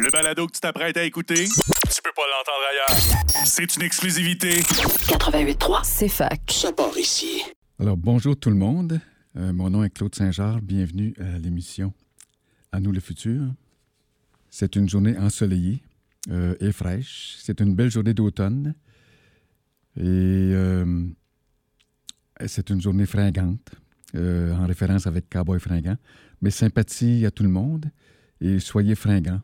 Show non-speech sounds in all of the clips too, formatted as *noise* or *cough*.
Le balado que tu t'apprêtes à écouter, tu peux pas l'entendre ailleurs. C'est une exclusivité. 88.3, c'est fac. Ça part ici. Alors, bonjour tout le monde. Euh, mon nom est Claude Saint-Jean. Bienvenue à l'émission À nous le futur. C'est une journée ensoleillée euh, et fraîche. C'est une belle journée d'automne. Et euh, c'est une journée fringante, euh, en référence avec Cowboy fringant. Mais sympathie à tout le monde et soyez fringants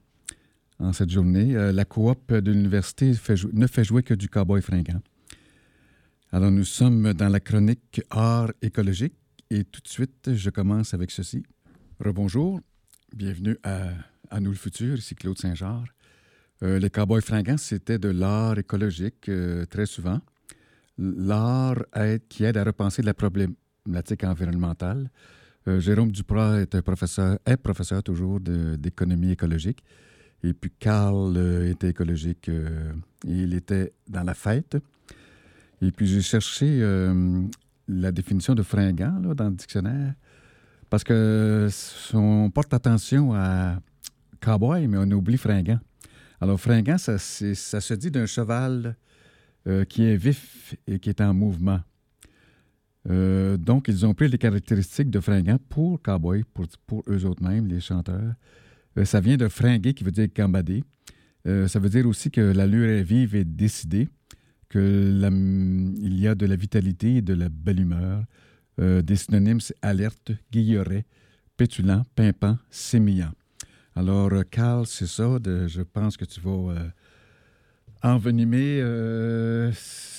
en cette journée. Euh, la coop de l'université ne fait jouer que du Cowboy fringant. Alors, nous sommes dans la chronique art écologique et tout de suite, je commence avec ceci. Rebonjour, bienvenue à, Nous le futur, ici Claude Saint-Jean. Euh, les cowboys fringants, c'était de l'art écologique euh, très souvent. L'art qui aide à repenser la problématique environnementale. Euh, Jérôme Duprat est professeur, est professeur toujours d'économie écologique. Et puis Carl euh, était écologique. euh, il était dans la fête. Et puis j'ai cherché euh, la définition de fringant dans le dictionnaire parce que on porte attention à cowboy, mais on oublie fringant. Alors fringant, ça, se dit d'un cheval qui est vif et qui est en mouvement. Donc, ils ont pris les caractéristiques de fringant pour cowboy, pour, pour eux autres mêmes, les chanteurs. Euh, ça vient de fringuer, qui veut dire gambader. Euh, ça veut dire aussi que l'allure est vive et décidée, que la- il y a de la vitalité et de la belle humeur. Euh, des synonymes, c'est alerte, guilleret, pétulant, pimpant, sémillant. Alors, Carl, c'est ça. de- je pense que tu vas envenimer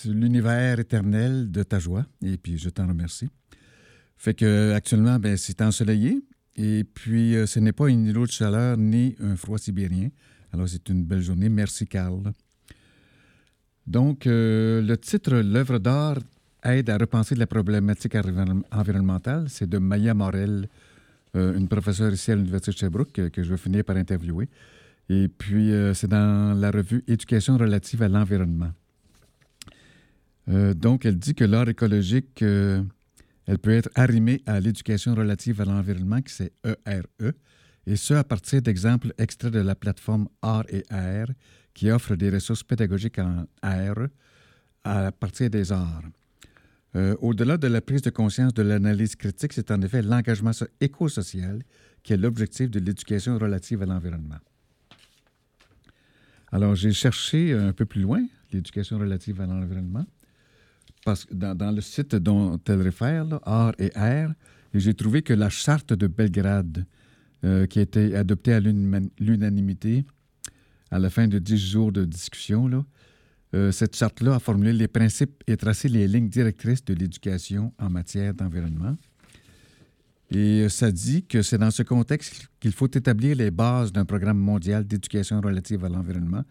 l'univers éternel de ta joie. Et puis, je t'en remercie. Fait que actuellement, ben, c'est ensoleillé. Et puis, euh, ce n'est pas une îlot de chaleur ni un froid sibérien. Alors, c'est une belle journée. Merci, Carl. Donc, euh, le titre L'œuvre d'art aide à repenser la problématique environ- environnementale. C'est de Maya Morel, euh, une professeure ici à l'Université de Sherbrooke que, je vais finir par interviewer. Et puis, c'est dans la revue Éducation relative à l'environnement. Donc, elle dit que l'art écologique, elle peut être arrimée à l'éducation relative à l'environnement, qui c'est ERE, et ce à partir d'exemples extraits de la plateforme Art et AR, qui offre des ressources pédagogiques en AR à partir des arts. Euh, Au-delà de la prise de conscience de l'analyse critique, c'est en effet l'engagement so- éco-social qui est l'objectif de l'éducation relative à l'environnement. Alors, j'ai cherché un peu plus loin l'éducation relative à l'environnement, parce que dans, le site dont elle réfère, Art et et j'ai trouvé que la charte de Belgrade, euh, qui a été adoptée à l'unanimité à la fin de dix jours de discussion, euh, cette charte-là a formulé les principes et tracé les lignes directrices de l'éducation en matière d'environnement. Et euh, ça dit que c'est dans ce contexte qu'il faut établir les bases d'un programme mondial d'éducation relative à l'environnement.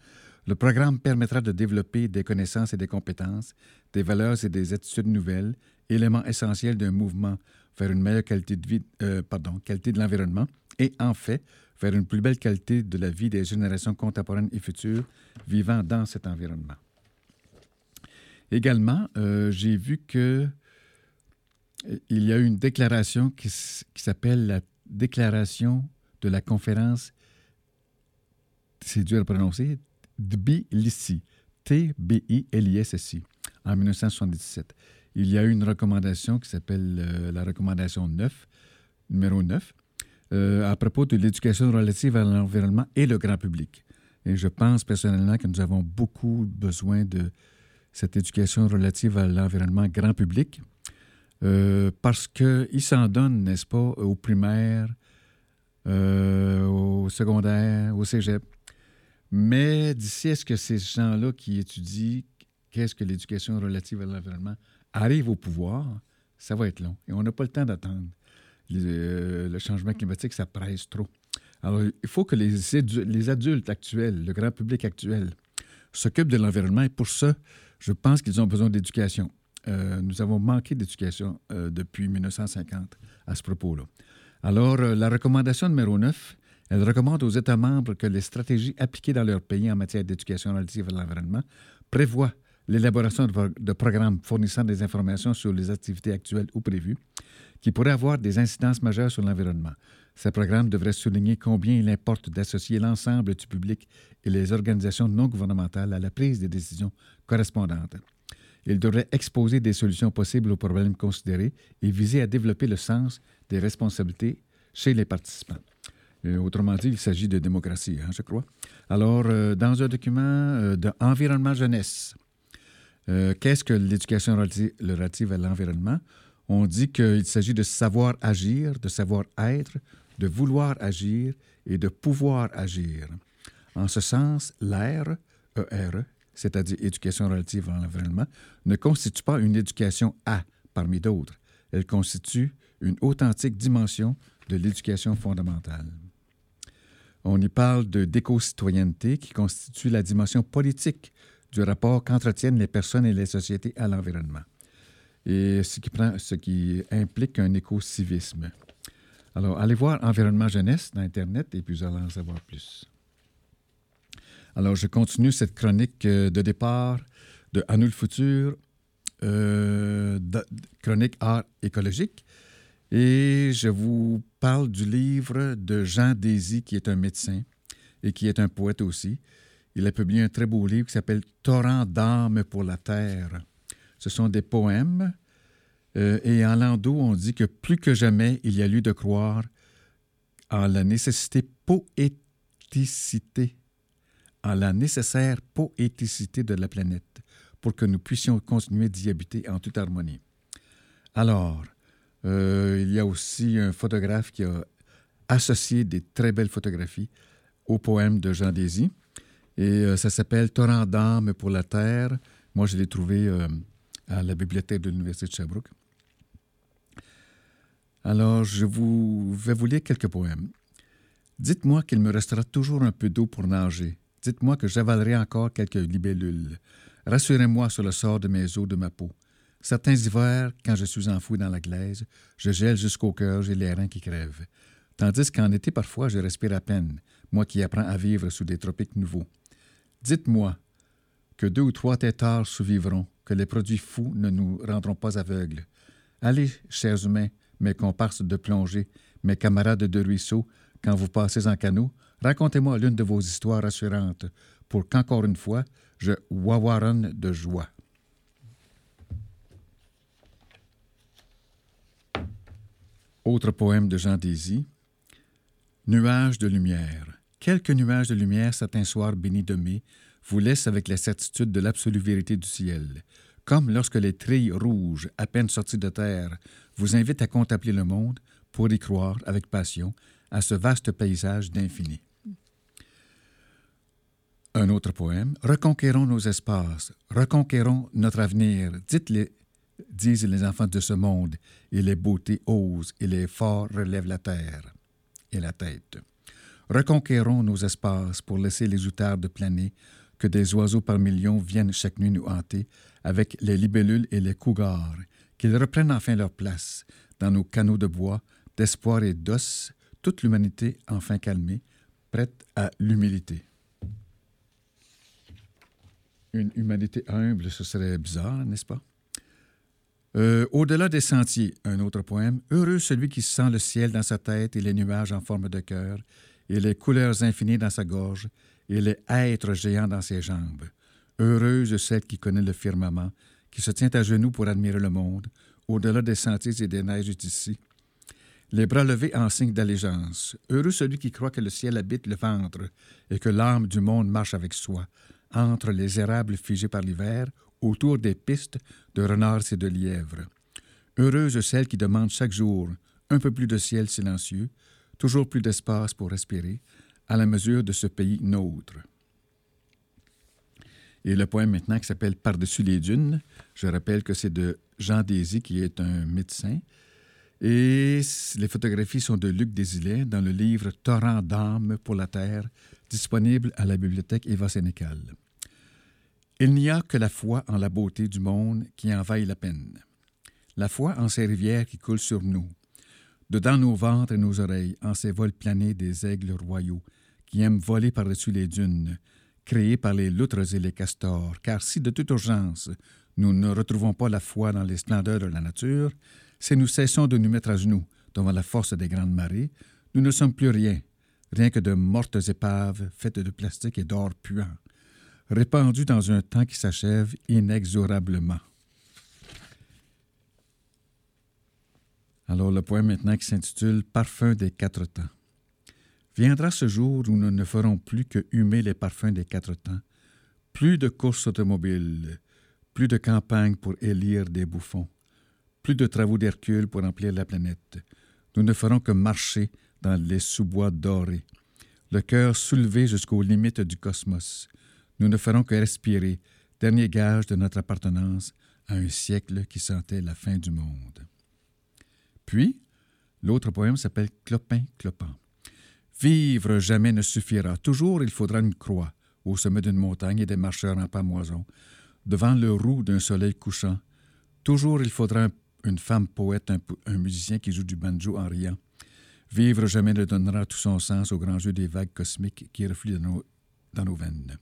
Le programme permettra de développer des connaissances et des compétences, des valeurs et des attitudes nouvelles, éléments essentiels d'un mouvement vers une meilleure qualité de vie, euh, de l'environnement, et en fait, vers une plus belle qualité de la vie des générations contemporaines et futures vivant dans cet environnement. Également, euh, j'ai vu que euh, il y a une déclaration qui s'appelle la déclaration de la conférence, c'est dur à prononcer, Tbilisi, T-B-I-L-I-S-S-I, en 1977. Il y a eu une recommandation qui s'appelle euh, la recommandation 9, numéro 9, euh, à propos de l'éducation relative à l'environnement et le grand public. Et je pense personnellement que nous avons beaucoup besoin de cette éducation relative à l'environnement grand public, euh, parce qu'ils s'en donnent, n'est-ce pas, aux primaires, euh, au secondaire, au cégep. Mais d'ici à ce que ces gens-là qui étudient qu'est-ce que l'éducation relative à l'environnement arrivent au pouvoir, ça va être long. Et on n'a pas le temps d'attendre. Euh, le changement climatique, ça presse trop. Alors, il faut que les, les adultes actuels, le grand public actuel, s'occupent de l'environnement. Et pour ça, je pense qu'ils ont besoin d'éducation. Euh, nous avons manqué d'éducation euh, depuis 1950 à ce propos-là. Alors, la recommandation numéro 9, elle recommande aux États membres que les stratégies appliquées dans leur pays en matière d'éducation relative à l'environnement prévoient l'élaboration de, pro- de programmes fournissant des informations sur les activités actuelles ou prévues qui pourraient avoir des incidences majeures sur l'environnement. Ce programme devrait souligner combien il importe d'associer l'ensemble du public et les organisations non gouvernementales à la prise des décisions correspondantes. Il devrait exposer des solutions possibles aux problèmes considérés et viser à développer le sens des responsabilités chez les participants. Euh, autrement dit, il s'agit de démocratie, hein, je crois. Alors, euh, dans un document euh, d'environnement jeunesse, qu'est-ce que l'éducation relative à l'environnement? On dit qu'il s'agit de savoir agir, de savoir être, de vouloir agir et de pouvoir agir. En ce sens, l'ER, ERE, c'est-à-dire éducation relative à l'environnement, ne constitue pas une éducation à parmi d'autres. Elle constitue une authentique dimension de l'éducation fondamentale. On y parle de d'éco-citoyenneté qui constitue la dimension politique du rapport qu'entretiennent les personnes et les sociétés à l'environnement, et ce qui, implique un éco-civisme. Alors, allez voir Environnement Jeunesse dans Internet et puis vous en savoir plus. Alors, je continue cette chronique euh, de départ de À futur, euh, chronique art écologique. Et je vous parle du livre de Jean Désy, qui est un médecin et qui est un poète aussi. Il a publié un très beau livre qui s'appelle Torrent d'âme pour la terre. Ce sont des poèmes. Euh, et en landau, on dit que plus que jamais, il y a lieu de croire en la nécessité poéticité, en la nécessaire poéticité de la planète pour que nous puissions continuer d'y habiter en toute harmonie. Alors, euh, il y a aussi un photographe qui a associé des très belles photographies au poème de Jean Désy. Et euh, ça s'appelle Torrent d'âme pour la terre. Moi, je l'ai trouvé euh, à la bibliothèque de l'Université de Sherbrooke. Alors, je vous, vais vous lire quelques poèmes. Dites-moi qu'il me restera toujours un peu d'eau pour nager. Dites-moi que j'avalerai encore quelques libellules. Rassurez-moi sur le sort de mes os, de ma peau. Certains hivers, quand je suis enfoui dans la glaise, je gèle jusqu'au cœur, j'ai les reins qui crèvent. Tandis qu'en été, parfois, je respire à peine, moi qui apprends à vivre sous des tropiques nouveaux. Dites-moi que deux ou trois têtards survivront, que les produits fous ne nous rendront pas aveugles. Allez, chers humains, mes comparses de plongée, mes camarades de ruisseau, quand vous passez en canot, racontez-moi l'une de vos histoires rassurantes, pour qu'encore une fois, je wawaronne de joie. Autre poème de Jean Désy. Nuages de lumière. Quelques nuages de lumière, certains soirs bénis de mai, vous laissent avec la certitude de l'absolue vérité du ciel. Comme lorsque les trilles rouges, à peine sorties de terre, vous invitent à contempler le monde pour y croire avec passion à ce vaste paysage d'infini. Un autre poème. Reconquérons nos espaces, reconquérons notre avenir. Dites-les disent les enfants de ce monde, et les beautés osent, et les forts relèvent la terre et la tête. Reconquérons nos espaces pour laisser les outardes planer, que des oiseaux par millions viennent chaque nuit nous hanter, avec les libellules et les cougars, qu'ils reprennent enfin leur place dans nos canaux de bois, d'espoir et d'os, toute l'humanité enfin calmée, prête à l'humilité. Une humanité humble, ce serait bizarre, n'est-ce pas? Euh, au-delà des sentiers, un autre poème. Heureux celui qui sent le ciel dans sa tête et les nuages en forme de cœur, et les couleurs infinies dans sa gorge, et les êtres géants dans ses jambes. Heureuse celle qui connaît le firmament, qui se tient à genoux pour admirer le monde, au-delà des sentiers et des neiges d'ici. Les bras levés en signe d'allégeance. Heureux celui qui croit que le ciel habite le ventre, et que l'âme du monde marche avec soi, entre les érables figés par l'hiver autour des pistes de renards et de lièvres. Heureuse celle qui demande chaque jour un peu plus de ciel silencieux, toujours plus d'espace pour respirer, à la mesure de ce pays nôtre. Et le poème maintenant qui s'appelle Par-dessus les dunes, je rappelle que c'est de Jean Désy, qui est un médecin. Et les photographies sont de Luc Désilet dans le livre Torrent d'âme pour la terre, disponible à la bibliothèque Eva Sénécal. Il n'y a que la foi en la beauté du monde qui en vaille la peine. La foi en ces rivières qui coulent sur nous, dedans nos ventres et nos oreilles, en ces vols planés des aigles royaux, qui aiment voler par-dessus les dunes, créés par les loutres et les castors, car si de toute urgence nous ne retrouvons pas la foi dans les splendeurs de la nature, si nous cessons de nous mettre à genoux devant la force des grandes marées, Nous ne sommes plus rien, rien que de mortes épaves faites de plastique et d'or puant, répandues dans un temps qui s'achève inexorablement. Alors le poème maintenant qui s'intitule Parfum des quatre temps. Viendra ce jour où nous ne ferons plus que humer les parfums des quatre temps, plus de courses automobiles, plus de campagnes pour élire des bouffons, plus de travaux d'Hercule pour remplir la planète. Nous ne ferons que marcher dans les sous-bois dorés, le cœur soulevé jusqu'aux limites du cosmos. Nous ne ferons que respirer, dernier gage de notre appartenance à un siècle qui sentait la fin du monde. Puis, l'autre poème s'appelle Clopin Clopin. Vivre jamais ne suffira. Toujours il faudra une croix au sommet d'une montagne et des marcheurs en pamoison, devant le roux d'un soleil couchant. Toujours il faudra une femme poète, un, musicien qui joue du banjo en riant. Vivre jamais ne donnera tout son sens aux grands jeux des vagues cosmiques qui refluent dans nos veines.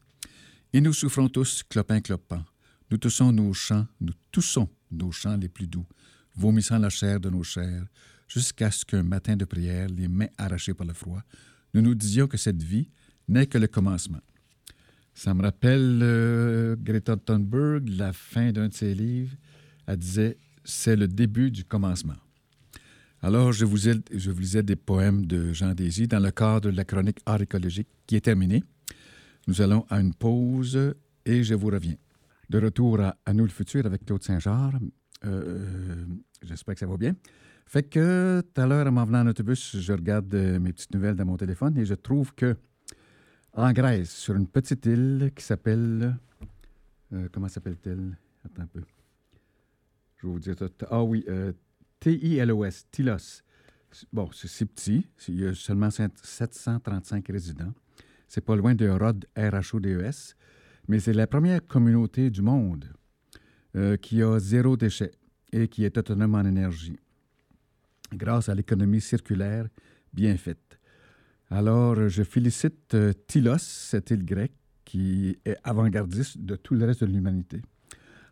Et nous souffrons tous, clopin clopin. Nous toussons nos chants, nous toussons nos chants les plus doux, vomissant la chair de nos chairs, jusqu'à ce qu'un matin de prière, les mains arrachées par le froid, nous nous disions que cette vie n'est que le commencement. Ça me rappelle euh, Greta Thunberg, la fin d'un de ses livres. Elle disait C'est le début du commencement. Alors, je vous, je vous lisais des poèmes de Jean Désy dans le cadre de la chronique art écologique qui est terminée. Nous allons à une pause et je vous reviens. De retour à, à nous le futur avec Claude Saint-Georges. Euh, j'espère que ça va bien. Fait que tout à l'heure, en m'en venant en autobus, je regarde euh, mes petites nouvelles dans mon téléphone et je trouve que en Grèce, sur une petite île qui s'appelle. Euh, comment s'appelle-t-elle? Attends un peu. Je vais vous dire. Ah oui, euh, T-I-L-O-S, Tilos. Bon, c'est petit. Il y a seulement 735 résidents. C'est pas loin de Rhodes, R-H-O-D-E-S. Mais c'est la première communauté du monde qui a zéro déchet et qui est autonome en énergie grâce à l'économie circulaire bien faite. Alors, je félicite euh, Tylos, cette île grecque, qui est avant-gardiste de tout le reste de l'humanité,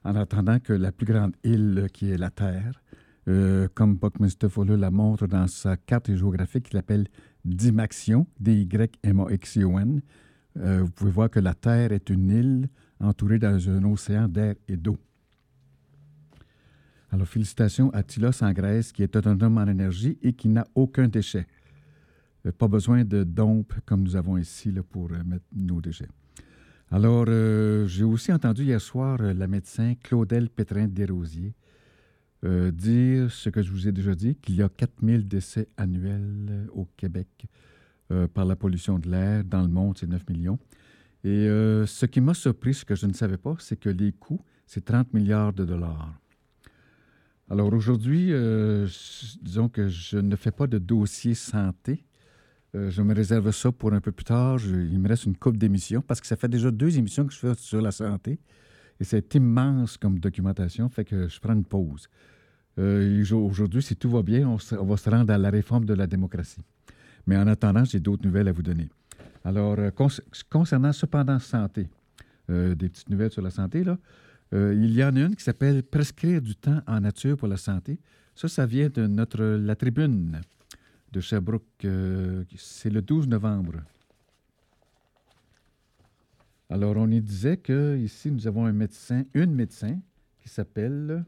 en attendant que la plus grande île, qui est la Terre, euh, comme Buckminster Fuller la montre dans sa carte géographique qu'il appelle Dimaxion, D-Y-M-A-X-I-O-N, euh, vous pouvez voir que la Terre est une île entourée dans un océan d'air et d'eau. Alors, félicitations à Tilos en Grèce, qui est autonome en énergie et qui n'a aucun déchet. Euh, pas besoin de dompe comme nous avons ici pour euh, mettre nos déchets. Alors, j'ai aussi entendu hier soir la médecin Claudel Pétrin-Desrosiers dire ce que je vous ai déjà dit, qu'il y a 4000 décès annuels au Québec par la pollution de l'air. Dans le monde, c'est 9 millions. Et ce qui m'a surpris, ce que je ne savais pas, c'est que les coûts, c'est 30 milliards de dollars. Alors aujourd'hui, euh, disons que je ne fais pas de dossier santé. Euh, je me réserve ça pour un peu plus tard. il me reste une coupe d'émissions parce que ça fait déjà deux émissions que je fais sur la santé. Et c'est immense comme documentation, fait que je prends une pause. Euh, aujourd'hui, si tout va bien, on, va se rendre à la réforme de la démocratie. Mais en attendant, j'ai d'autres nouvelles à vous donner. Alors, concernant cependant santé, des petites nouvelles sur la santé. Euh, il y en a une qui s'appelle Prescrire du temps en nature pour la santé. Ça, ça vient de notre La Tribune de Sherbrooke. Euh, c'est le 12 novembre. Alors, on y disait que ici, nous avons un médecin, une médecin qui s'appelle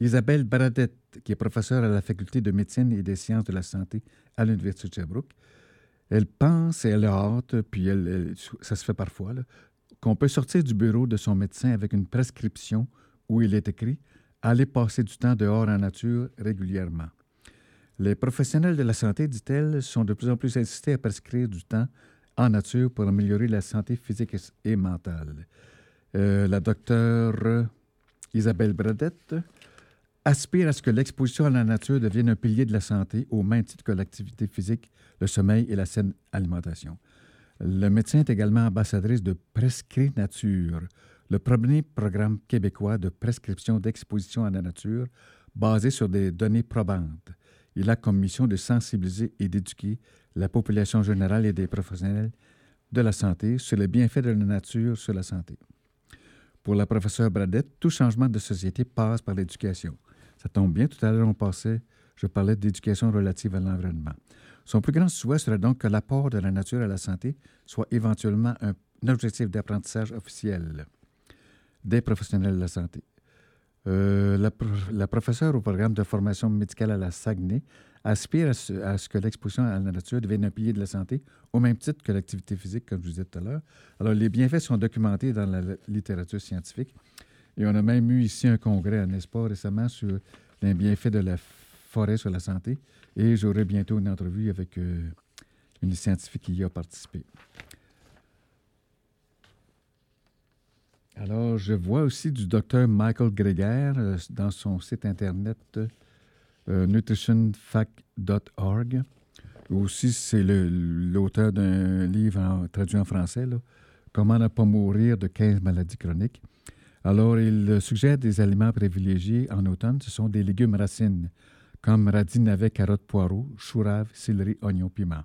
Isabelle Baradette, qui est professeure à la faculté de médecine et des sciences de la santé à l'Université de Sherbrooke. Elle pense et elle a hâte, puis ça se fait parfois, qu'on peut sortir du bureau de son médecin avec une prescription où il est écrit Allez passer du temps dehors en nature régulièrement. Les professionnels de la santé, dit-elle, sont de plus en plus insistés à prescrire du temps en nature pour améliorer la santé physique et mentale. Euh, la docteure Isabelle Bradette aspire à ce que l'exposition à la nature devienne un pilier de la santé au même titre que l'activité physique, le sommeil et la saine alimentation. Le médecin est également ambassadrice de Prescrit Nature, le premier programme québécois de prescription d'exposition à la nature basé sur des données probantes. Il a comme mission de sensibiliser et d'éduquer la population générale et des professionnels de la santé sur les bienfaits de la nature sur la santé. Pour la professeure Bradette, tout changement de société passe par l'éducation. Ça tombe bien, tout à l'heure on passait, je parlais d'éducation relative à l'environnement. Son plus grand souhait serait donc que l'apport de la nature à la santé soit éventuellement un, objectif d'apprentissage officiel des professionnels de la santé. Euh, la, professeure au programme de formation médicale à la Saguenay aspire à ce, que l'exposition à la nature devienne un pilier de la santé, au même titre que l'activité physique, comme je vous disais tout à l'heure. Alors, les bienfaits sont documentés dans la littérature scientifique. Et on a même eu ici un congrès à Nespa récemment sur les bienfaits de la forêt sur la santé. Et j'aurai bientôt une entrevue avec euh, une scientifique qui y a participé. Alors, je vois aussi du docteur Michael Greger euh, dans son site Internet euh, nutritionfact.org. Aussi, c'est l'auteur d'un livre traduit en français, Comment ne pas mourir de 15 maladies chroniques. Alors, il suggère des aliments privilégiés en automne. Ce sont des légumes racines, comme radis, navets, carottes, poireaux, chou céleri, oignons, piment.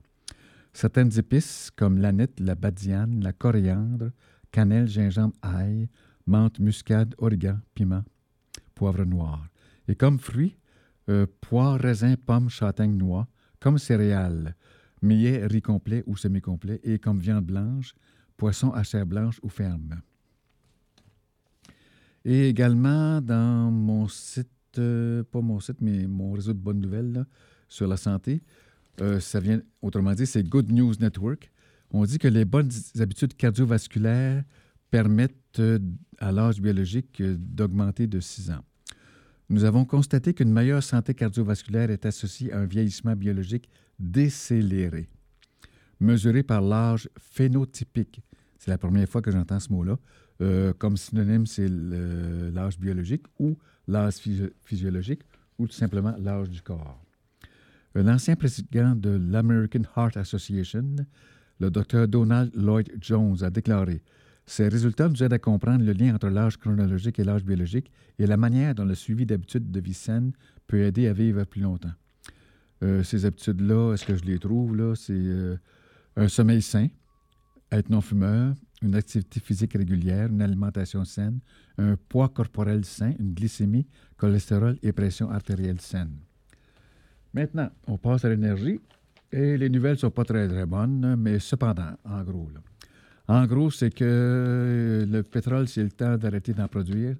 Certaines épices, comme l'aneth, la badiane, la coriandre, cannelle, gingembre, ail, menthe, muscade, origan, piment, poivre noir. Et comme fruits, euh, pois, raisin, pommes, châtaigne, noix, comme céréales, millet, riz complet ou semi-complet, et comme viande blanche, poisson à chair blanche ou ferme. Et également dans mon site, euh, pas mon site, mais mon réseau de bonnes nouvelles sur la santé, euh, ça vient, autrement dit, c'est Good News Network. On dit que les bonnes habitudes cardiovasculaires permettent euh, à l'âge biologique d'augmenter de 6 ans. Nous avons constaté qu'une meilleure santé cardiovasculaire est associée à un vieillissement biologique décéléré, mesuré par l'âge phénotypique. C'est la première fois que j'entends ce mot-là. Euh, comme synonyme, c'est l'âge biologique ou l'âge physiologique ou tout simplement l'âge du corps. Un ancien président de l'American Heart Association le docteur Donald Lloyd Jones a déclaré Ces résultats nous aident à comprendre le lien entre l'âge chronologique et l'âge biologique et la manière dont le suivi d'habitudes de vie saine peut aider à vivre plus longtemps. Euh, ces habitudes-là, est-ce que je les trouve? C'est euh, un sommeil sain, être non-fumeur, une activité physique régulière, une alimentation saine, un poids corporel sain, une glycémie, cholestérol et pression artérielle saine. Maintenant, on passe à l'énergie. Et les nouvelles ne sont pas très, très bonnes, mais cependant, en gros. En gros, c'est que le pétrole, c'est le temps d'arrêter d'en produire,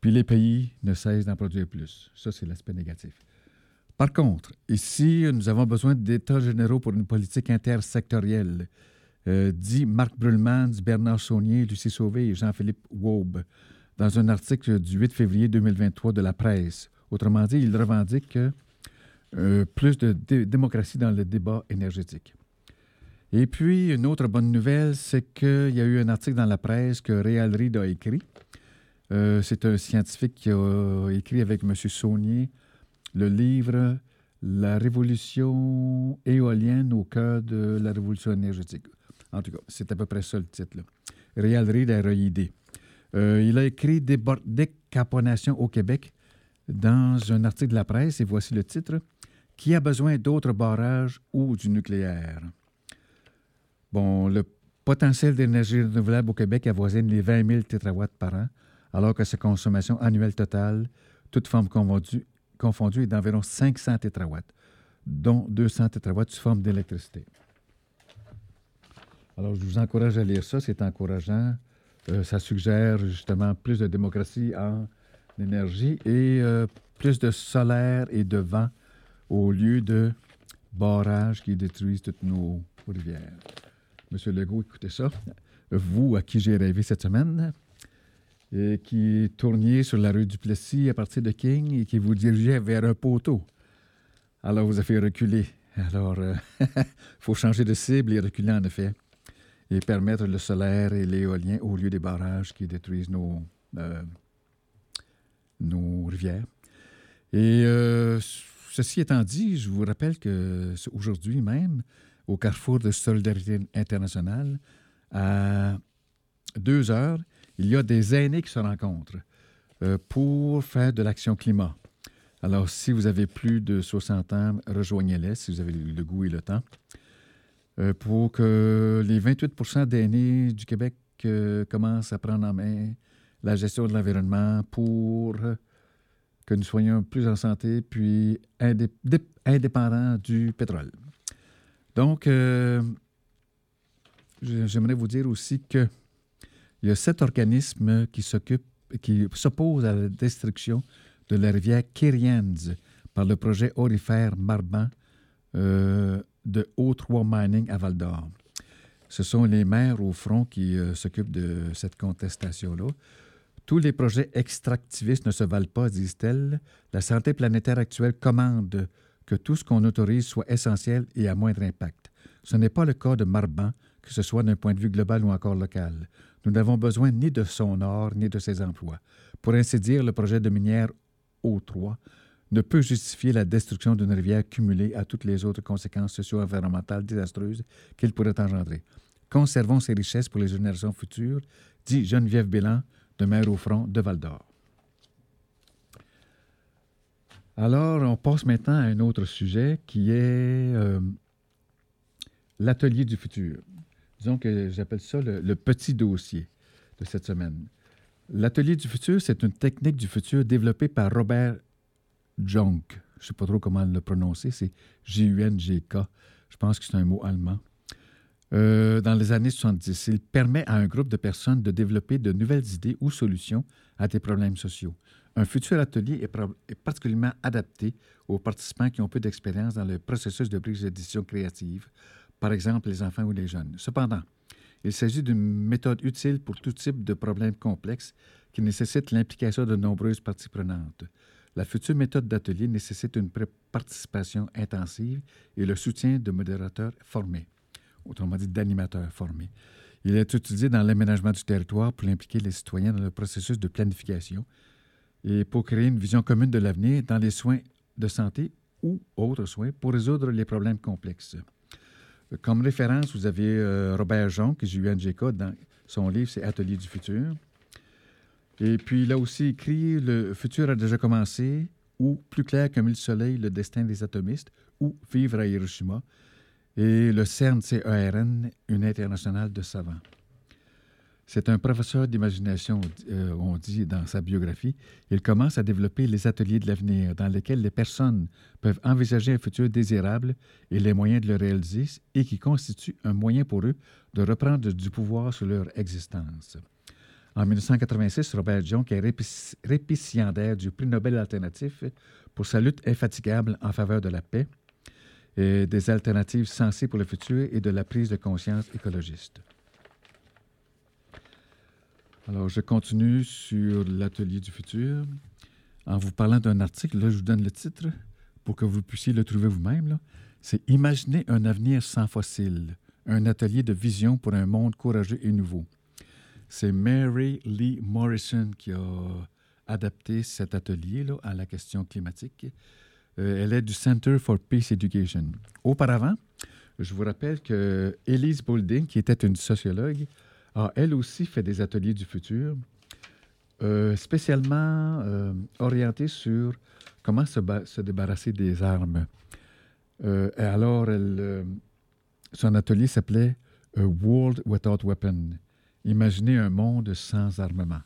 puis les pays ne cessent d'en produire plus. Ça, c'est l'aspect négatif. Par contre, ici, nous avons besoin d'états généraux pour une politique intersectorielle, euh, dit Marc Brulmans, Bernard Saunier, Lucie Sauvé et Jean-Philippe Waube, dans un article du 8 février 2023 de la presse. Autrement dit, ils revendiquent que euh, plus de démocratie dans le débat énergétique. Et puis, une autre bonne nouvelle, c'est qu'il y a eu un article dans la presse que Réal Reed a écrit. Euh, c'est un scientifique qui a écrit avec M. Saunier le livre La révolution éolienne au cœur de la révolution énergétique. En tout cas, c'est à peu près ça le titre. Là. Réal Reed a euh, il a écrit Décarbonation au Québec dans un article de la presse, et voici le titre qui a besoin d'autres barrages ou du nucléaire? Bon, le potentiel d'énergie renouvelable au Québec avoisine les 20 000 tétrawatts par an, alors que sa consommation annuelle totale, toute forme confondue, est d'environ 500 tétrawatts, dont 200 tétrawatts sous forme d'électricité. Alors, je vous encourage à lire ça, c'est encourageant. Euh, ça suggère justement plus de démocratie en énergie et euh, plus de solaire et de vent au lieu de barrages qui détruisent toutes nos rivières. Monsieur Legault, écoutez ça. Vous, à qui j'ai rêvé cette semaine, qui tourniez sur la rue du Plessis à partir de King et qui vous dirigeait vers un poteau. Alors, vous avez fait reculer. Alors, il euh, *laughs* faut changer de cible et reculer en effet. Et permettre le solaire et l'éolien au lieu des barrages qui détruisent nos, euh, nos rivières. Et euh, Ceci étant dit, je vous rappelle que aujourd'hui même, au carrefour de Solidarité internationale, à deux heures, il y a des aînés qui se rencontrent euh, pour faire de l'action climat. Alors, si vous avez plus de 60 ans, rejoignez-les si vous avez le goût et le temps. Euh, pour que les 28 d'aînés du Québec euh, commencent à prendre en main la gestion de l'environnement pour que nous soyons plus en santé, puis indépendants du pétrole. Donc, euh, j'aimerais vous dire aussi que il y a sept organismes qui s'occupent, qui s'opposent à la destruction de la rivière Kirians par le projet orifère Marban de O3 Mining à Val d'Or. Ce sont les maires au front qui euh, s'occupent de cette contestation-là. Tous les projets extractivistes ne se valent pas, disent-elles. La santé planétaire actuelle commande que tout ce qu'on autorise soit essentiel et à moindre impact. Ce n'est pas le cas de Marban, que ce soit d'un point de vue global ou encore local. Nous n'avons besoin ni de son or ni de ses emplois. Pour ainsi dire, le projet de minière O3 ne peut justifier la destruction d'une rivière cumulée à toutes les autres conséquences socio-environnementales désastreuses qu'il pourrait engendrer. Conservons ces richesses pour les générations futures, dit Geneviève Bélan, de maire au front de Val d'Or. Alors, on passe maintenant à un autre sujet qui est euh, l'atelier du futur. Disons que j'appelle ça le, petit dossier de cette semaine. L'atelier du futur, c'est une technique du futur développée par Robert Junk. Je ne sais pas trop comment le prononcer, c'est J-U-N-G-K. Je pense que c'est un mot allemand. Euh, dans les années 70, il permet à un groupe de personnes de développer de nouvelles idées ou solutions à des problèmes sociaux. Un futur atelier est, particulièrement adapté aux participants qui ont peu d'expérience dans le processus de prise de décision créative, par exemple les enfants ou les jeunes. Cependant, il s'agit d'une méthode utile pour tout type de problèmes complexes qui nécessitent l'implication de nombreuses parties prenantes. La future méthode d'atelier nécessite une participation intensive et le soutien de modérateurs formés, autrement dit d'animateurs formés. Il est utilisé dans l'aménagement du territoire pour impliquer les citoyens dans le processus de planification et pour créer une vision commune de l'avenir dans les soins de santé ou autres soins pour résoudre les problèmes complexes. Comme référence, vous avez euh, Robert Jean, qui est UNGK, dans son livre, c'est Atelier du futur. Et puis, a aussi écrit Le futur a déjà commencé, ou Plus clair comme le soleil, le destin des atomistes, ou Vivre à Hiroshima. Et le CERN, c'est ERN, une internationale de savants. C'est un professeur d'imagination, euh, on dit dans sa biographie. Il commence à développer les ateliers de l'avenir dans lesquels les personnes peuvent envisager un futur désirable et les moyens de le réaliser et qui constituent un moyen pour eux de reprendre du pouvoir sur leur existence. En 1986, Robert John, qui est récipiendaire du prix Nobel alternatif pour sa lutte infatigable en faveur de la paix, et des alternatives sensées pour le futur et de la prise de conscience écologiste. Alors, je continue sur l'atelier du futur en vous parlant d'un article. Là, je vous donne le titre pour que vous puissiez le trouver vous-même. C'est Imaginer un avenir sans fossiles, un atelier de vision pour un monde courageux et nouveau. C'est Mary Lee Morrison qui a adapté cet atelier à la question climatique. Euh, elle est du Center for Peace Education. Auparavant, je vous rappelle que Elise Boulding, qui était une sociologue, a elle aussi fait des ateliers du futur, euh, spécialement euh, orientés sur comment se, débarrasser des armes. Et alors, son atelier s'appelait World Without Weapon. Imaginez un monde sans armement.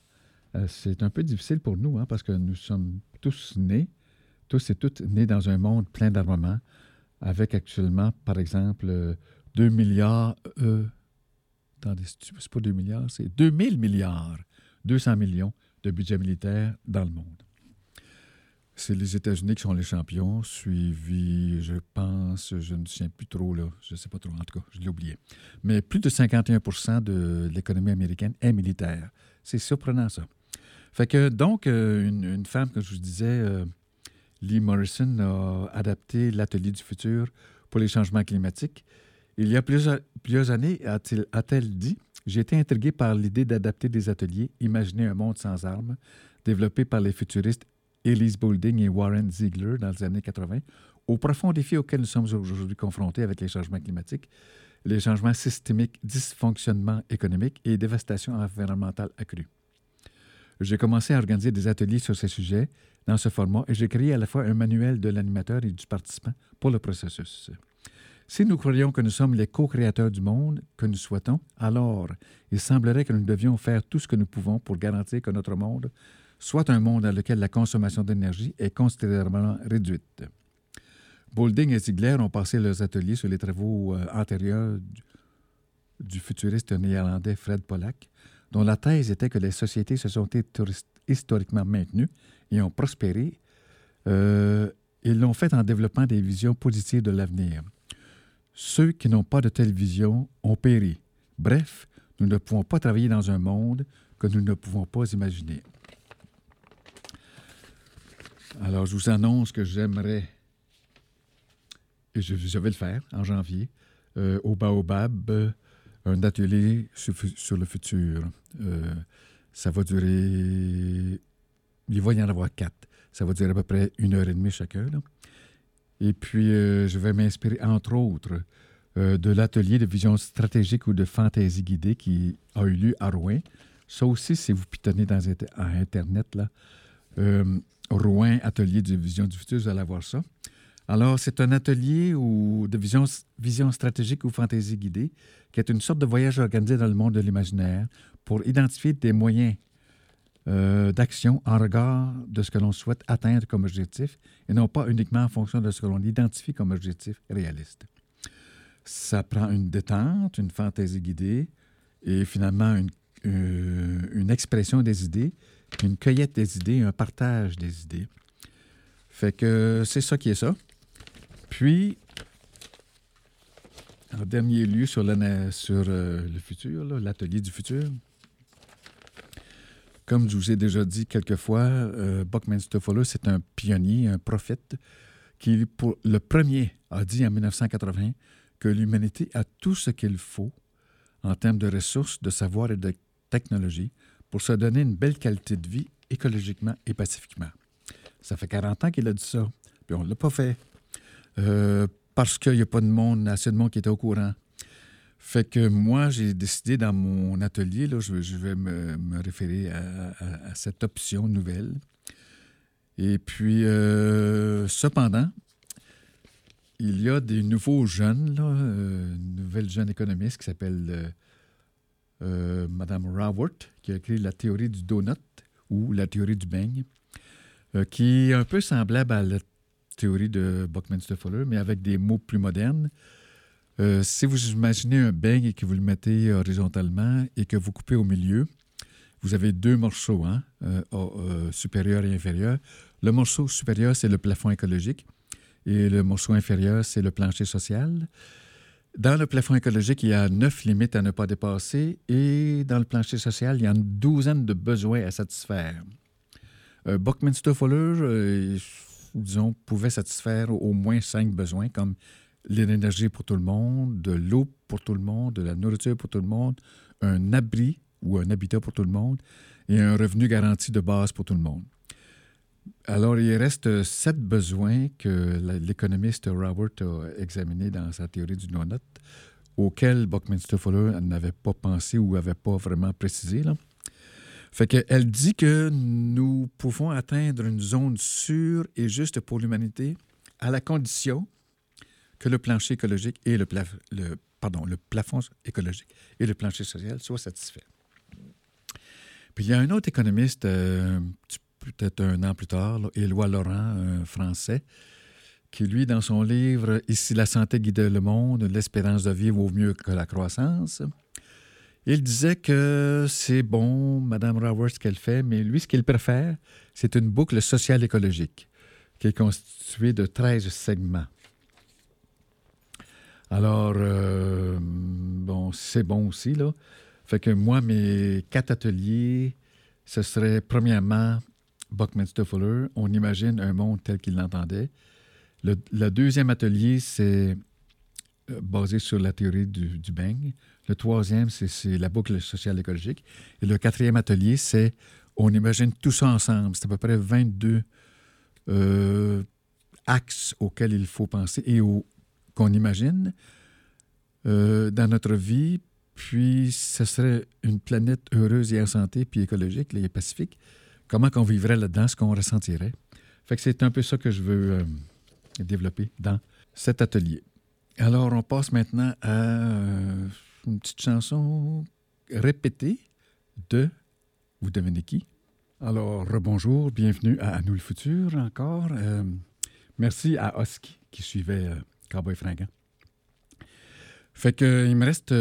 c'est un peu difficile pour nous, hein, parce que nous sommes tous nés, tous et toutes nés dans un monde plein d'armement, avec actuellement, par exemple, 2 milliards attendez, c'est pas 2 milliards, c'est 2000 milliards, 200 millions de budget militaire dans le monde. C'est les États-Unis qui sont les champions, suivis, je pense, je ne me souviens plus trop, là, je ne sais pas trop, en tout cas, je l'ai oublié. Mais plus de 51 de l'économie américaine est militaire. C'est surprenant, ça. Fait donc, euh, une, femme, comme je vous disais, euh, Lee Morrison, a adapté l'atelier du futur pour les changements climatiques il y a plusieurs, années, a-t-elle dit, j'ai été intrigué par l'idée d'adapter des ateliers Imaginer un monde sans armes, développés par les futuristes Elise Boulding et Warren Ziegler dans les années 80, aux profonds défis auxquels nous sommes aujourd'hui confrontés avec les changements climatiques, les changements systémiques, dysfonctionnement économique et dévastation environnementale accrue. J'ai commencé à organiser des ateliers sur ces sujets dans ce format et j'ai créé à la fois un manuel de l'animateur et du participant pour le processus. Si nous croyons que nous sommes les co-créateurs du monde que nous souhaitons, alors il semblerait que nous devions faire tout ce que nous pouvons pour garantir que notre monde soit un monde dans lequel la consommation d'énergie est considérablement réduite. Boulding et Ziegler ont passé leurs ateliers sur les travaux euh, antérieurs du, futuriste néerlandais Fred Pollack, dont la thèse était que les sociétés se sont historiquement maintenues et ont prospéré. Euh, ils l'ont fait en développant des visions positives de l'avenir. Ceux qui n'ont pas de telle vision ont péri. Bref, nous ne pouvons pas travailler dans un monde que nous ne pouvons pas imaginer. Alors, je vous annonce que j'aimerais, et je, vais le faire en janvier, euh, au Baobab, un atelier sur, le futur. Euh, ça va durer. Il va y en avoir quatre. Ça va durer à peu près une heure et demie chacun. Et puis, euh, je vais m'inspirer, entre autres, de l'atelier de vision stratégique ou de fantaisie guidée qui a eu lieu à Rouen. Ça aussi, si vous pitonnez dans Internet, là, Rouen, atelier de vision du futur, vous allez voir ça. Alors, c'est un atelier de vision, vision stratégique ou fantaisie guidée, qui est une sorte de voyage organisé dans le monde de l'imaginaire pour identifier des moyens euh, d'action en regard de ce que l'on souhaite atteindre comme objectif et non pas uniquement en fonction de ce que l'on identifie comme objectif réaliste. Ça prend une détente, une fantaisie guidée et finalement une, euh, une expression des idées, une cueillette des idées, un partage des idées. Fait que c'est ça qui est ça. Puis, en dernier lieu sur, euh, le futur, l'atelier du futur, comme je vous ai déjà dit quelquefois, euh, Buckminster Fuller, c'est un pionnier, un prophète, qui, pour le premier, a dit en 1980 que l'humanité a tout ce qu'il faut en termes de ressources, de savoir et de technologie pour se donner une belle qualité de vie écologiquement et pacifiquement. Ça fait 40 ans qu'il a dit ça, puis on ne l'a pas fait. Euh, parce qu'il n'y a pas de monde, assez de monde qui était au courant. Fait que moi, j'ai décidé dans mon atelier, là, je, vais me, référer à, cette option nouvelle. Et puis, euh, cependant, il y a des nouveaux jeunes, là, euh, une nouvelle jeune économiste qui s'appelle euh, Madame Rawart, qui a écrit La théorie du donut ou La théorie du beigne, euh, qui est un peu semblable à la théorie de Buckminster Fuller, mais avec des mots plus modernes. Euh, si vous imaginez un beigne et que vous le mettez horizontalement et que vous coupez au milieu, vous avez deux morceaux, hein, euh, supérieur et inférieur. Le morceau supérieur, c'est le plafond écologique et le morceau inférieur, c'est le plancher social. Dans le plafond écologique, il y a neuf limites à ne pas dépasser et dans le plancher social, il y a une douzaine de besoins à satisfaire. Euh, Buckminster Fuller, disons, pouvait satisfaire au moins cinq besoins comme l'énergie pour tout le monde, de l'eau pour tout le monde, de la nourriture pour tout le monde, un abri ou un habitat pour tout le monde et un revenu garanti de base pour tout le monde. Alors, il reste sept besoins que l'économiste Robert a examinés dans sa théorie du donut, auxquels Buckminster Fuller n'avait pas pensé ou n'avait pas vraiment précisé. Fait qu'elle dit que nous pouvons atteindre une zone sûre et juste pour l'humanité à la condition que le plancher écologique et le plafond écologique et le plancher social soient satisfaits. Puis il y a un autre économiste, euh, peut-être un an plus tard, Éloi Laurent, un Français, qui, lui, dans son livre Ici la santé guide le monde, l'espérance de vie vaut mieux que la croissance, il disait que c'est bon, Mme Roberts, ce qu'elle fait, mais lui, ce qu'il préfère, c'est une boucle sociale écologique qui est constituée de 13 segments. Alors, euh, bon, c'est bon aussi, là. Fait que moi, mes quatre ateliers, ce serait premièrement Buckminster Fuller. On imagine un monde tel qu'il l'entendait. Le, deuxième atelier, c'est euh, basé sur la théorie du, du. Le troisième, c'est la boucle sociale écologique. Et le quatrième atelier, c'est on imagine tout ça ensemble. C'est à peu près 22 euh, axes auxquels il faut penser et qu'on imagine euh, dans notre vie, puis ce serait une planète heureuse et en santé, puis écologique, et pacifique. Comment qu'on vivrait là-dedans, ce qu'on ressentirait. Fait que c'est un peu ça que je veux euh, développer dans cet atelier. Alors, on passe maintenant à euh, une petite chanson répétée de, vous devinez qui? Alors, bonjour, bienvenue à, à nous le futur encore. Euh, Merci à Husky qui suivait Cowboy Fringant. Fait que il me reste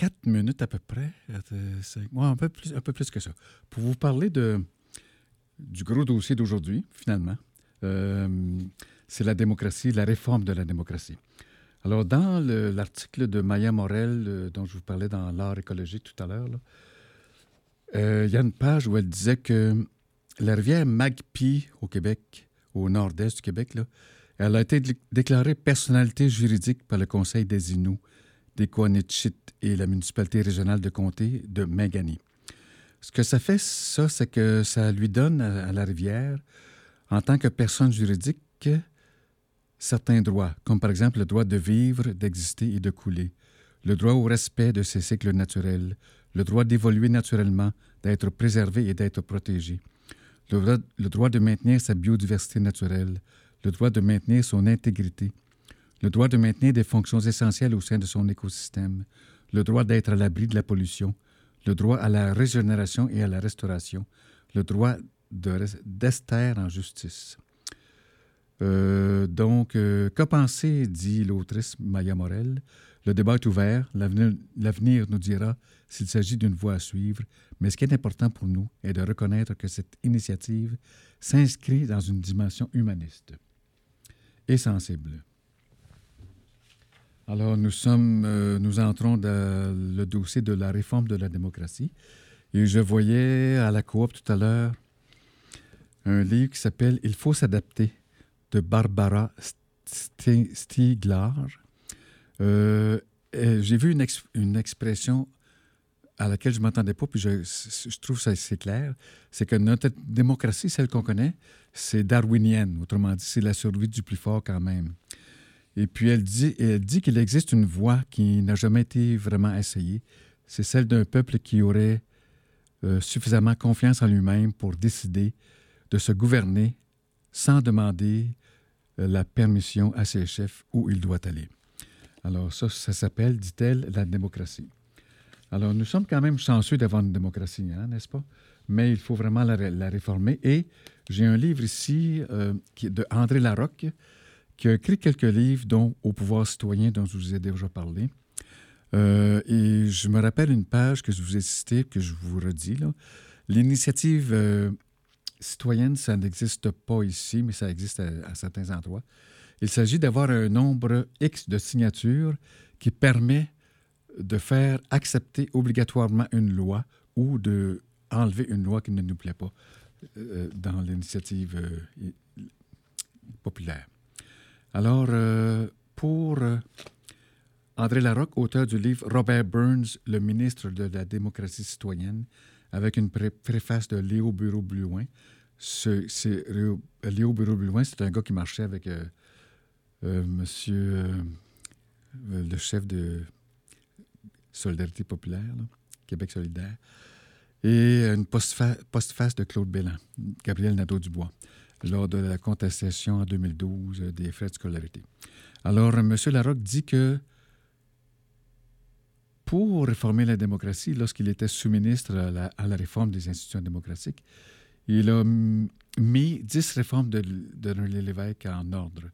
quatre minutes à peu près, ouais, un, peu plus, un peu plus que ça, pour vous parler de, du gros dossier d'aujourd'hui, finalement. Euh, c'est la démocratie, la réforme de la démocratie. Alors, dans le- l'article de Maya Morel, euh, dont je vous parlais dans l'art écologique tout à l'heure, euh, il y a une page où elle disait que la rivière Magpie au Québec, au nord-est du Québec, là, elle a été dé- déclarée personnalité juridique par le Conseil des Inuits, et la municipalité régionale de comté de Magani. Ce que ça fait, ça, c'est que ça lui donne à, la rivière, en tant que personne juridique, certains droits, comme par exemple le droit de vivre, d'exister et de couler, le droit au respect de ses cycles naturels, le droit d'évoluer naturellement, d'être préservé et d'être protégé, le droit de maintenir sa biodiversité naturelle, le droit de maintenir son intégrité, le droit de maintenir des fonctions essentielles au sein de son écosystème, le droit d'être à l'abri de la pollution, le droit à la régénération et à la restauration, le droit d'ester en justice. Euh, donc, euh, qu'a pensé, dit l'autrice Maya Morel, le débat est ouvert, l'avenir nous dira s'il s'agit d'une voie à suivre, mais ce qui est important pour nous est de reconnaître que cette initiative s'inscrit dans une dimension humaniste et sensible. Alors, nous sommes, euh, nous entrons dans le dossier de la réforme de la démocratie. Et je voyais à la coop tout à l'heure un livre qui s'appelle Il faut s'adapter de Barbara Sti- Stiglar. Euh, J'ai vu une, ex- une expression à laquelle je ne m'attendais pas, puis je, je trouve ça c'est clair, c'est que notre démocratie, celle qu'on connaît, c'est darwinienne. Autrement dit, c'est la survie du plus fort quand même. Et puis elle dit, qu'il existe une voie qui n'a jamais été vraiment essayée. C'est celle d'un peuple qui aurait euh, suffisamment confiance en lui-même pour décider de se gouverner sans demander euh, la permission à ses chefs où il doit aller. Alors ça, ça s'appelle, dit-elle, la démocratie. Alors nous sommes quand même chanceux d'avoir une démocratie, hein, n'est-ce pas? Mais il faut vraiment la réformer. Et j'ai un livre ici euh, qui est de André Larocque, qui a écrit quelques livres, dont Au pouvoir citoyen, dont je vous ai déjà parlé. Euh, et je me rappelle une page que je vous ai citée, que je vous redis. L'initiative euh, citoyenne, ça n'existe pas ici, mais ça existe à, certains endroits. Il s'agit d'avoir un nombre X de signatures qui permet de faire accepter obligatoirement une loi ou de enlever une loi qui ne nous plaît pas euh, dans l'initiative populaire. Alors, euh, pour euh, André Larocque, auteur du livre Robert Burns, le ministre de la démocratie citoyenne, avec une pré- préface de Léo Bureau-Blouin. Léo, Bureau-Blouin, c'est un gars qui marchait avec euh, monsieur le chef de Solidarité populaire, Québec solidaire, et une postfa- postface de Claude Bélan, Gabriel Nadeau-Dubois, lors de la contestation en 2012 euh, des frais de scolarité. Alors, M. Larocque dit que pour réformer la démocratie, lorsqu'il était sous-ministre à la, réforme des institutions démocratiques, il a mis dix réformes de, de René Lévesque en ordre.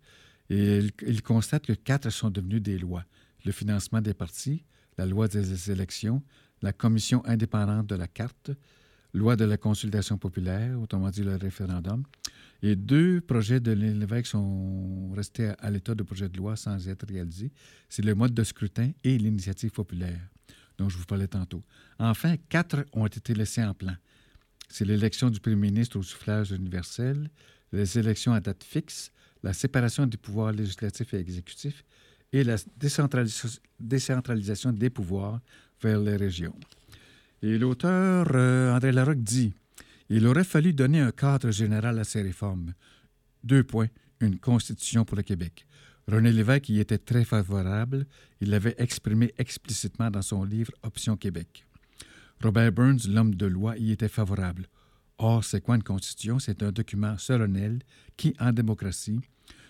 Et il, il constate que quatre sont devenues des lois. Le financement des partis, la loi des élections, la commission indépendante de la carte, loi de la consultation populaire, autrement dit le référendum. Et deux projets de Lévesque sont restés à, l'état de projet de loi sans être réalisés. C'est le mode de scrutin et l'initiative populaire, dont je vous parlais tantôt. Enfin, quatre ont été laissés en plan. C'est l'élection du premier ministre au suffrage universel, les élections à date fixe, la séparation des pouvoirs législatifs et exécutifs et la décentralis- décentralisation des pouvoirs vers les régions. Et l'auteur, euh, André Larocque, dit Il aurait fallu donner un cadre général à ces réformes. Deux points. Une constitution pour le Québec. René Lévesque y était très favorable. Il l'avait exprimé explicitement dans son livre Option Québec. Robert Burns, l'homme de loi, y était favorable. Or, c'est quoi une constitution? C'est un document solennel qui, en démocratie,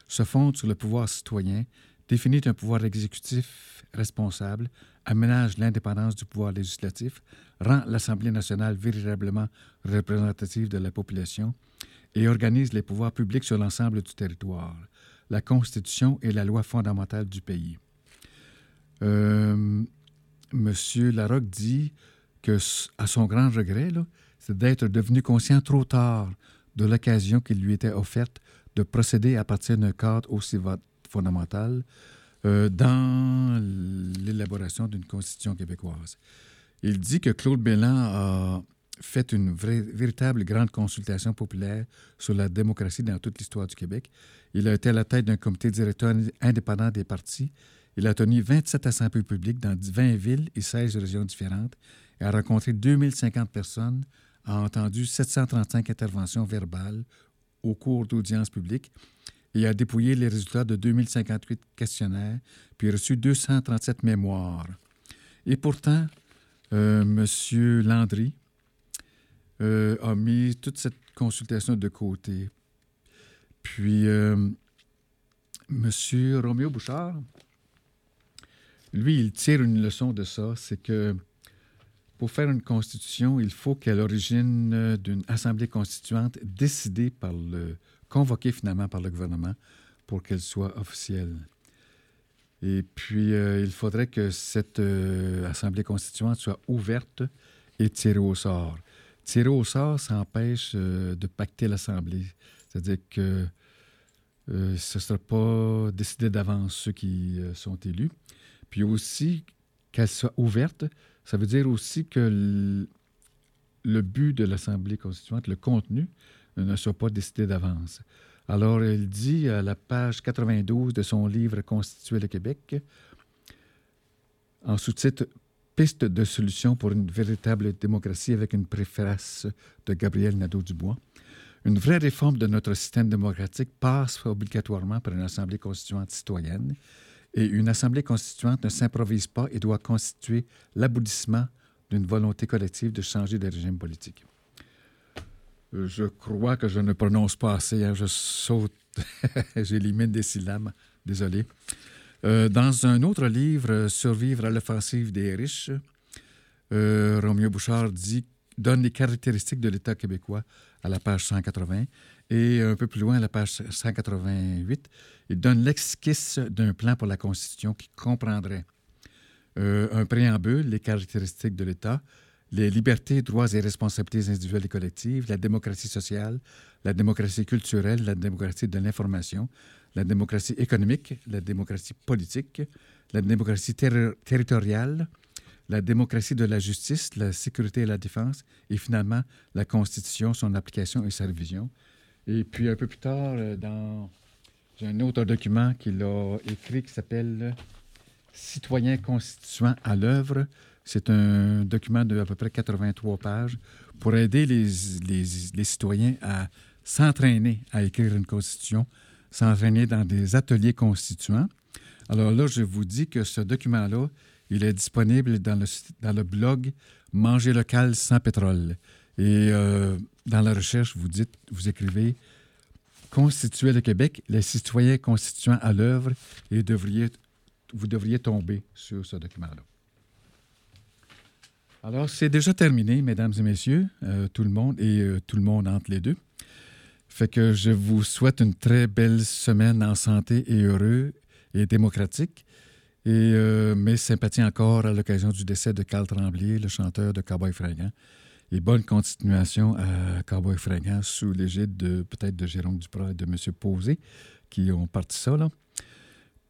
se fonde sur le pouvoir citoyen, définit un pouvoir exécutif responsable, aménage l'indépendance du pouvoir législatif, rend l'Assemblée nationale véritablement représentative de la population et organise les pouvoirs publics sur l'ensemble du territoire, la Constitution et la loi fondamentale du pays. Euh, Monsieur Larocque dit que, à son grand regret, c'est d'être devenu conscient trop tard de l'occasion qui lui était offerte de procéder à partir d'un cadre aussi fondamental euh, dans l'élaboration d'une constitution québécoise. Il dit que Claude Bélan a fait une véritable grande consultation populaire sur la démocratie dans toute l'histoire du Québec. Il a été à la tête d'un comité directeur indépendant des partis. Il a tenu 27 assemblées publiques dans 20 villes et 16 régions différentes et a rencontré 2050 personnes, a entendu 735 interventions verbales au cours d'audiences publiques et a dépouillé les résultats de 2058 questionnaires, puis reçu 237 mémoires. Et pourtant, euh, M. Landry euh, a mis toute cette consultation de côté. Puis, euh, M. Roméo Bouchard, lui, il tire une leçon de ça, c'est que pour faire une constitution, il faut qu'à l'origine d'une assemblée constituante décidée par le, convoquée finalement par le gouvernement pour qu'elle soit officielle. Et puis, euh, il faudrait que cette euh, Assemblée constituante soit ouverte et tirée au sort. Tirer au sort, ça empêche euh, de pacter l'Assemblée. C'est-à-dire que ce ne sera pas décidé d'avance ceux qui sont élus. Puis aussi, qu'elle soit ouverte, ça veut dire aussi que le but de l'Assemblée constituante, le contenu, ne soit pas décidé d'avance. Alors, il dit à la page 92 de son livre Constituer le Québec, en sous-titre Piste de solution pour une véritable démocratie avec une préface de Gabriel Nadeau-Dubois. Une vraie réforme de notre système démocratique passe obligatoirement par une Assemblée constituante citoyenne et une Assemblée constituante ne s'improvise pas et doit constituer l'aboutissement d'une volonté collective de changer de régime politique. Je crois que je ne prononce pas assez. Hein. Je saute, *laughs* j'élimine des syllabes. Désolé. Euh, dans un autre livre, Survivre à l'offensive des riches, euh, Roméo Bouchard dit, donne les caractéristiques de l'État québécois à la page 180. Et un peu plus loin, à la page 188, il donne l'esquisse d'un plan pour la Constitution qui comprendrait euh, un préambule, les caractéristiques de l'État, les libertés, droits et responsabilités individuelles et collectives, la démocratie sociale, la démocratie culturelle, la démocratie de l'information, la démocratie économique, la démocratie politique, la démocratie territoriale, la démocratie de la justice, la sécurité et la défense, et finalement la Constitution, son application et sa révision. Et puis un peu plus tard, euh, dans un autre document qu'il a écrit qui s'appelle Citoyens constituants à l'œuvre, c'est un document de à peu près 83 pages pour aider les, les, citoyens à s'entraîner à écrire une constitution, s'entraîner dans des ateliers constituants. Alors là, je vous dis que ce document-là, il est disponible dans le, dans le blog Manger local sans pétrole. Et euh, dans la recherche, vous dites, vous écrivez Constituer le Québec, les citoyens constituants à l'œuvre, et vous devriez tomber sur ce document-là. Alors, c'est déjà terminé, mesdames et messieurs, euh, tout le monde et euh, tout le monde entre les deux. Fait que je vous souhaite une très belle semaine en santé et heureux et démocratique. Et euh, mes sympathies encore à l'occasion du décès de Carl Tremblay, le chanteur de Cowboy Fringant. Et bonne continuation à Cowboy Fringant sous l'égide de peut-être de Jérôme Duprat et de M. Posé qui ont parti ça. Là.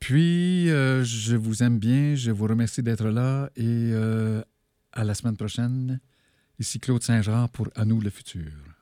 Puis, je vous aime bien, je vous remercie d'être là et à la semaine prochaine. Ici Claude Saint-Jean pour À nous le futur.